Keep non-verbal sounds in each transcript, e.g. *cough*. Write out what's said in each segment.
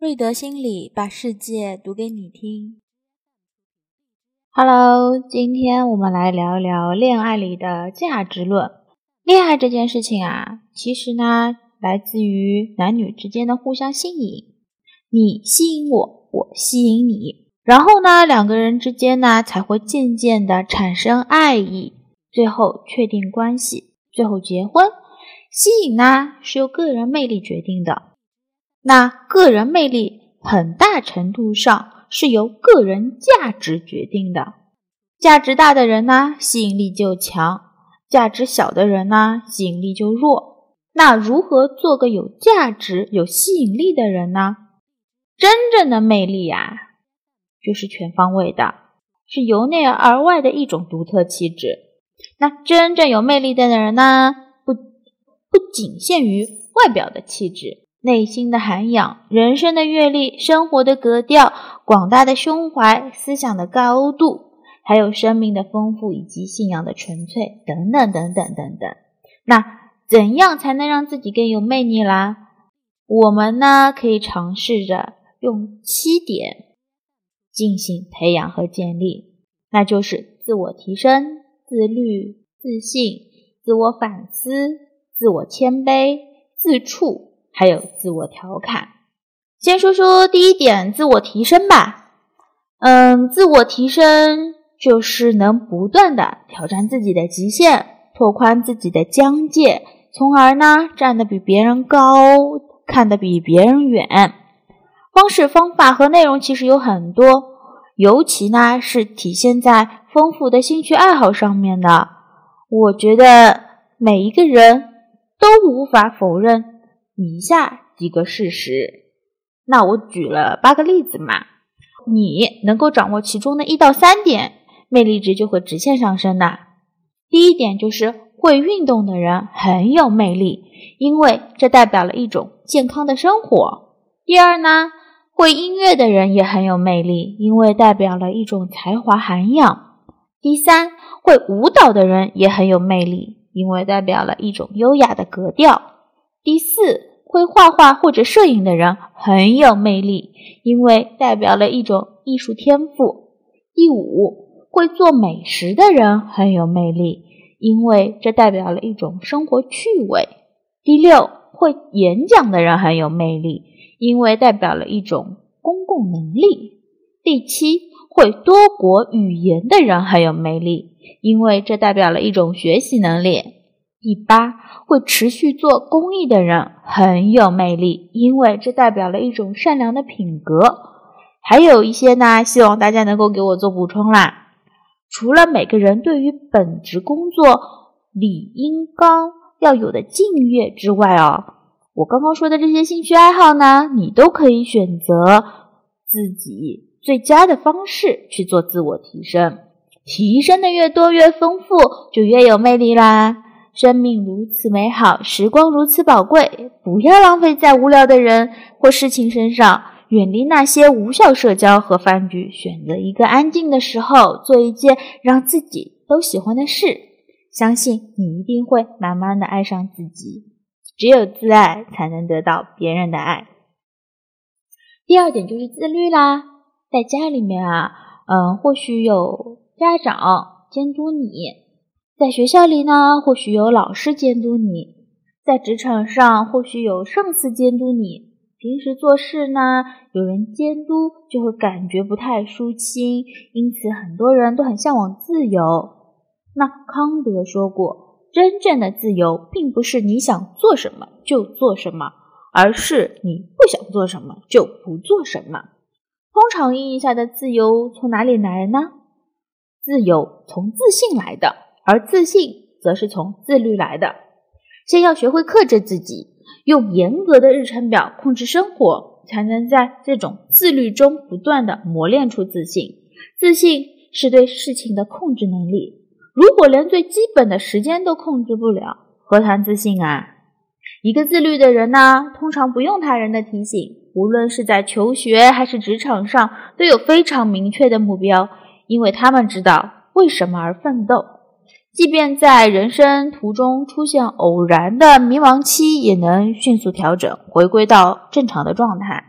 瑞德心理把世界读给你听。Hello，今天我们来聊一聊恋爱里的价值论。恋爱这件事情啊，其实呢，来自于男女之间的互相吸引，你吸引我，我吸引你，然后呢，两个人之间呢，才会渐渐的产生爱意，最后确定关系，最后结婚。吸引呢，是由个人魅力决定的。那个人魅力很大程度上是由个人价值决定的，价值大的人呢，吸引力就强；价值小的人呢，吸引力就弱。那如何做个有价值、有吸引力的人呢？真正的魅力呀，就是全方位的，是由内而外的一种独特气质。那真正有魅力的人呢，不不仅限于外表的气质。内心的涵养、人生的阅历、生活的格调、广大的胸怀、思想的高度，还有生命的丰富以及信仰的纯粹，等等等等等等。那怎样才能让自己更有魅力啦？我们呢可以尝试着用七点进行培养和建立，那就是自我提升、自律、自信、自我反思、自我谦卑、自处。还有自我调侃。先说说第一点，自我提升吧。嗯，自我提升就是能不断的挑战自己的极限，拓宽自己的疆界，从而呢站得比别人高，看得比别人远。方式、方法和内容其实有很多，尤其呢是体现在丰富的兴趣爱好上面的。我觉得每一个人都无法否认。以下几个事实，那我举了八个例子嘛，你能够掌握其中的一到三点，魅力值就会直线上升的。第一点就是会运动的人很有魅力，因为这代表了一种健康的生活。第二呢，会音乐的人也很有魅力，因为代表了一种才华涵养。第三，会舞蹈的人也很有魅力，因为代表了一种优雅的格调。第四。会画画或者摄影的人很有魅力，因为代表了一种艺术天赋。第五，会做美食的人很有魅力，因为这代表了一种生活趣味。第六，会演讲的人很有魅力，因为代表了一种公共能力。第七，会多国语言的人很有魅力，因为这代表了一种学习能力。第八，会持续做公益的人很有魅力，因为这代表了一种善良的品格。还有一些呢，希望大家能够给我做补充啦。除了每个人对于本职工作理应刚要有的敬业之外哦，我刚刚说的这些兴趣爱好呢，你都可以选择自己最佳的方式去做自我提升。提升的越多越丰富，就越有魅力啦。生命如此美好，时光如此宝贵，不要浪费在无聊的人或事情身上，远离那些无效社交和饭局，选择一个安静的时候，做一件让自己都喜欢的事。相信你一定会慢慢的爱上自己。只有自爱，才能得到别人的爱。第二点就是自律啦，在家里面啊，嗯，或许有家长监督你。在学校里呢，或许有老师监督你；在职场上，或许有上司监督你。平时做事呢，有人监督就会感觉不太舒心，因此很多人都很向往自由。那康德说过，真正的自由并不是你想做什么就做什么，而是你不想做什么就不做什么。通常意义下的自由从哪里来呢？自由从自信来的。而自信则是从自律来的。先要学会克制自己，用严格的日程表控制生活，才能在这种自律中不断的磨练出自信。自信是对事情的控制能力。如果连最基本的时间都控制不了，何谈自信啊？一个自律的人呢，通常不用他人的提醒，无论是在求学还是职场上，都有非常明确的目标，因为他们知道为什么而奋斗。即便在人生途中出现偶然的迷茫期，也能迅速调整，回归到正常的状态。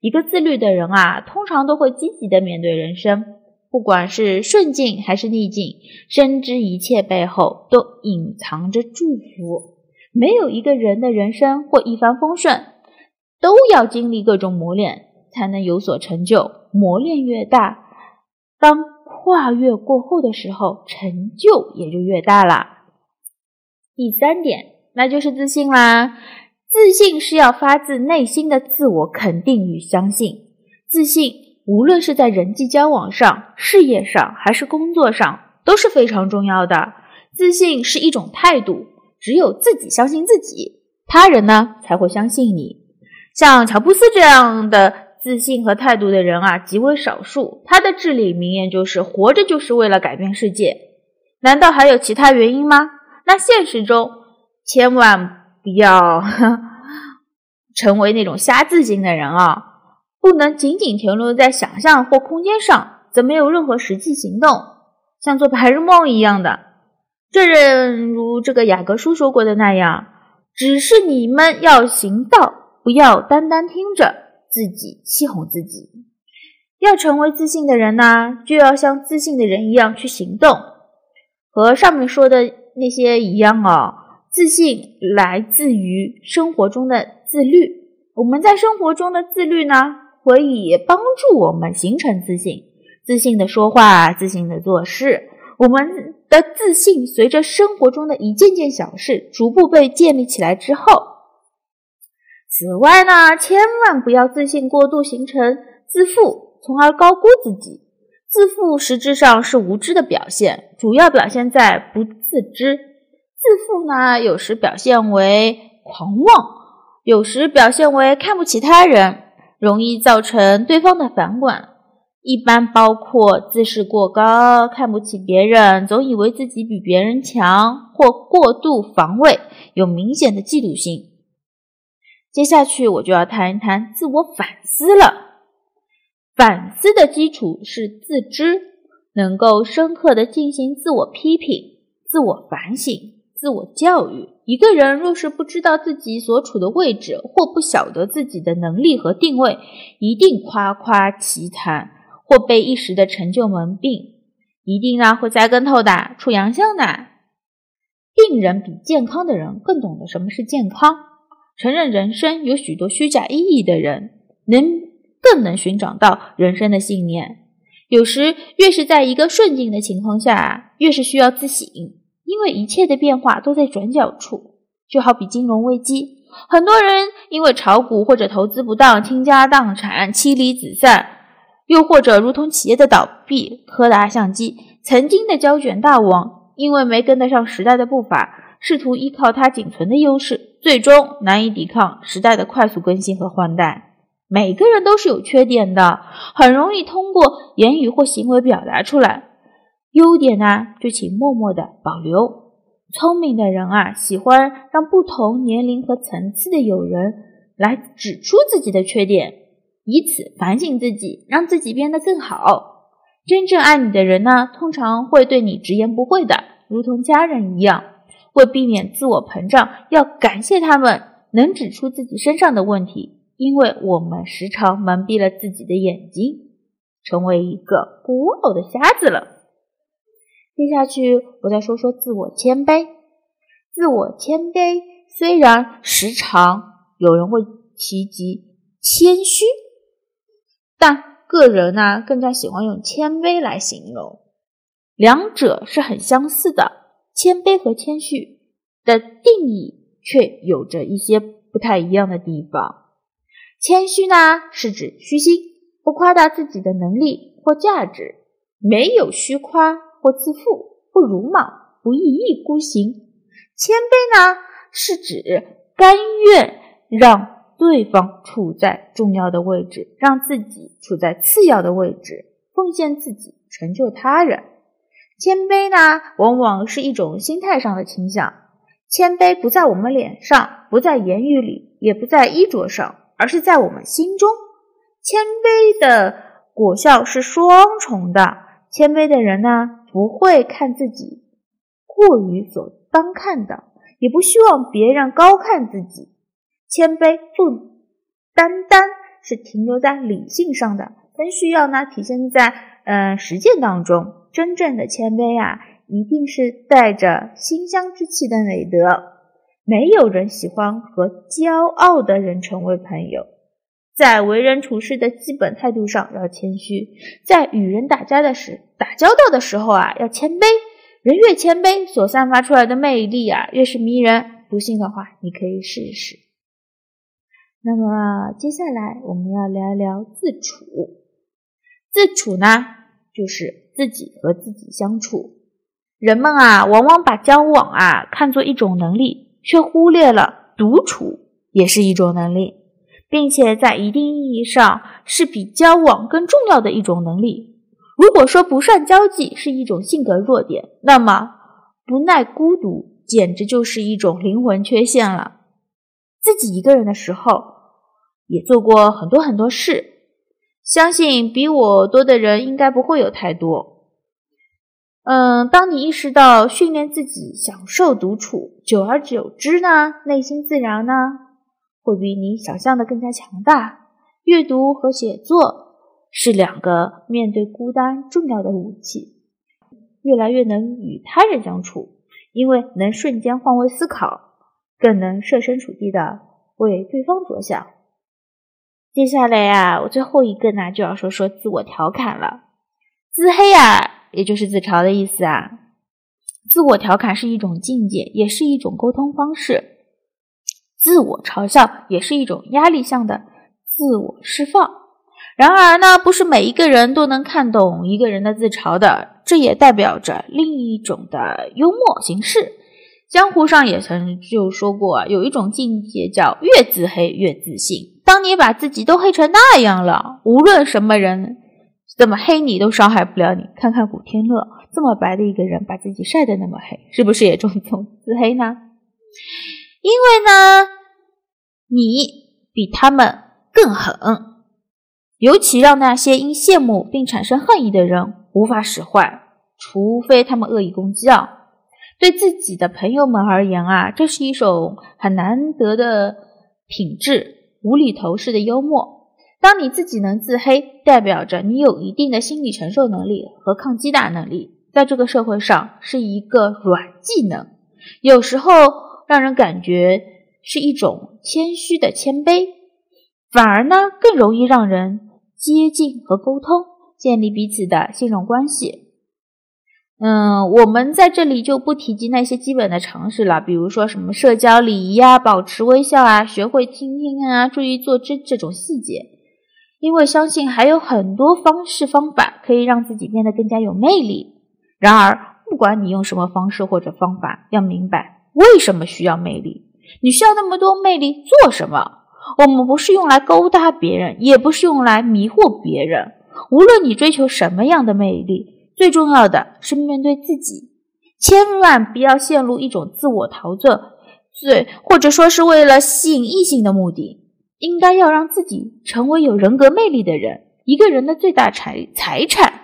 一个自律的人啊，通常都会积极的面对人生，不管是顺境还是逆境，深知一切背后都隐藏着祝福。没有一个人的人生会一帆风顺，都要经历各种磨练，才能有所成就。磨练越大，当跨越过后的时候，成就也就越大了。第三点，那就是自信啦。自信是要发自内心的自我肯定与相信。自信无论是在人际交往上、事业上还是工作上都是非常重要的。自信是一种态度，只有自己相信自己，他人呢才会相信你。像乔布斯这样的自信和态度的人啊，极为少数。他的至理名言就是“活着就是为了改变世界”。难道还有其他原因吗？那现实中千万。不要 *laughs* 成为那种瞎自信的人啊！不能仅仅停留在想象或空间上，则没有任何实际行动，像做白日梦一样的。正如这个雅各书说过的那样，只是你们要行道，不要单单听着自己气哄自己。要成为自信的人呢，就要像自信的人一样去行动，和上面说的那些一样哦。自信来自于生活中的自律。我们在生活中的自律呢，可以帮助我们形成自信。自信的说话，自信的做事。我们的自信随着生活中的一件件小事逐步被建立起来之后。此外呢，千万不要自信过度形成自负，从而高估自己。自负实质上是无知的表现，主要表现在不自知。自负呢，有时表现为狂妄，有时表现为看不起他人，容易造成对方的反感。一般包括自视过高、看不起别人、总以为自己比别人强，或过度防卫，有明显的嫉妒心。接下去我就要谈一谈自我反思了。反思的基础是自知，能够深刻的进行自我批评、自我反省。自我教育，一个人若是不知道自己所处的位置，或不晓得自己的能力和定位，一定夸夸其谈，或被一时的成就蒙蔽，一定呢会栽跟头的，出洋相的。病人比健康的人更懂得什么是健康，承认人生有许多虚假意义的人，能更能寻找到人生的信念。有时越是在一个顺境的情况下，越是需要自省。因为一切的变化都在转角处，就好比金融危机，很多人因为炒股或者投资不当倾家荡产、妻离子散，又或者如同企业的倒闭。柯达相机曾经的胶卷大王，因为没跟得上时代的步伐，试图依靠它仅存的优势，最终难以抵抗时代的快速更新和换代。每个人都是有缺点的，很容易通过言语或行为表达出来。优点呢，就请默默的保留。聪明的人啊，喜欢让不同年龄和层次的友人来指出自己的缺点，以此反省自己，让自己变得更好。真正爱你的人呢，通常会对你直言不讳的，如同家人一样。为避免自我膨胀，要感谢他们能指出自己身上的问题，因为我们时常蒙蔽了自己的眼睛，成为一个孤傲的瞎子了。接下去，我再说说自我谦卑。自我谦卑虽然时常有人会提及谦虚，但个人呢更加喜欢用谦卑来形容。两者是很相似的，谦卑和谦虚的定义却有着一些不太一样的地方。谦虚呢是指虚心，不夸大自己的能力或价值，没有虚夸。或自负，不鲁莽，不一意孤行。谦卑呢，是指甘愿让对方处在重要的位置，让自己处在次要的位置，奉献自己，成就他人。谦卑呢，往往是一种心态上的倾向。谦卑不在我们脸上，不在言语里，也不在衣着上，而是在我们心中。谦卑的果效是双重的。谦卑的人呢？不会看自己过于所当看的，也不希望别人高看自己。谦卑不单单是停留在理性上的，更需要呢体现在嗯实践当中。真正的谦卑啊，一定是带着馨香之气的美德。没有人喜欢和骄傲的人成为朋友。在为人处事的基本态度上要谦虚，在与人打交的时打交道的时候啊要谦卑。人越谦卑，所散发出来的魅力啊越是迷人。不信的话，你可以试一试。那么接下来我们要聊一聊自处。自处呢，就是自己和自己相处。人们啊，往往把交往啊看作一种能力，却忽略了独处也是一种能力。并且在一定意义上是比交往更重要的一种能力。如果说不善交际是一种性格弱点，那么不耐孤独简直就是一种灵魂缺陷了。自己一个人的时候，也做过很多很多事，相信比我多的人应该不会有太多。嗯，当你意识到训练自己享受独处，久而久之呢，内心自然呢。会比你想象的更加强大。阅读和写作是两个面对孤单重要的武器。越来越能与他人相处，因为能瞬间换位思考，更能设身处地的为对方着想。接下来呀，我最后一个呢，就要说说自我调侃了。自黑呀，也就是自嘲的意思啊。自我调侃是一种境界，也是一种沟通方式。自我嘲笑也是一种压力向的自我释放。然而呢，不是每一个人都能看懂一个人的自嘲的，这也代表着另一种的幽默形式。江湖上也曾就说过，有一种境界叫越自黑越自信。当你把自己都黑成那样了，无论什么人怎么黑你，都伤害不了你。看看古天乐这么白的一个人，把自己晒得那么黑，是不是也种种自黑呢？因为呢，你比他们更狠，尤其让那些因羡慕并产生恨意的人无法使坏，除非他们恶意攻击啊。对自己的朋友们而言啊，这是一种很难得的品质——无厘头式的幽默。当你自己能自黑，代表着你有一定的心理承受能力和抗击打能力，在这个社会上是一个软技能。有时候。让人感觉是一种谦虚的谦卑，反而呢更容易让人接近和沟通，建立彼此的信任关系。嗯，我们在这里就不提及那些基本的常识了，比如说什么社交礼仪啊、保持微笑啊、学会倾听啊、注意坐姿这种细节，因为相信还有很多方式方法可以让自己变得更加有魅力。然而，不管你用什么方式或者方法，要明白。为什么需要魅力？你需要那么多魅力做什么？我们不是用来勾搭别人，也不是用来迷惑别人。无论你追求什么样的魅力，最重要的是面对自己，千万不要陷入一种自我陶醉，最，或者说是为了吸引异性的目的。应该要让自己成为有人格魅力的人。一个人的最大财财产，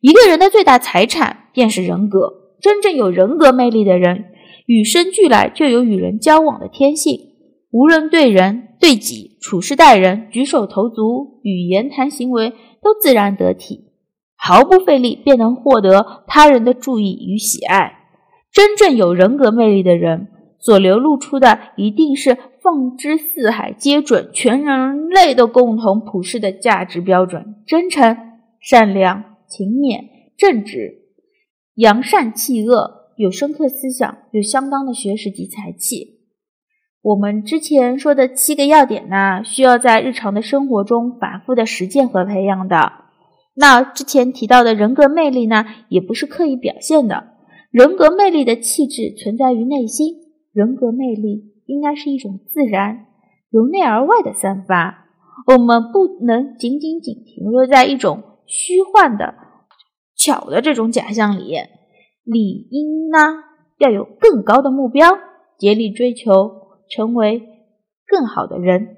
一个人的最大财产便是人格。真正有人格魅力的人。与生俱来就有与人交往的天性，无论对人对己、处事待人、举手投足、语言谈行为，都自然得体，毫不费力便能获得他人的注意与喜爱。真正有人格魅力的人，所流露出的一定是放之四海皆准、全人类都共同普世的价值标准：真诚、善良、勤勉、正直、扬善弃恶。有深刻思想，有相当的学识及才气。我们之前说的七个要点呢，需要在日常的生活中反复的实践和培养的。那之前提到的人格魅力呢，也不是刻意表现的。人格魅力的气质存在于内心，人格魅力应该是一种自然、由内而外的散发。我们不能仅仅仅停留在一种虚幻的、巧的这种假象里。理应呢要有更高的目标，竭力追求成为更好的人。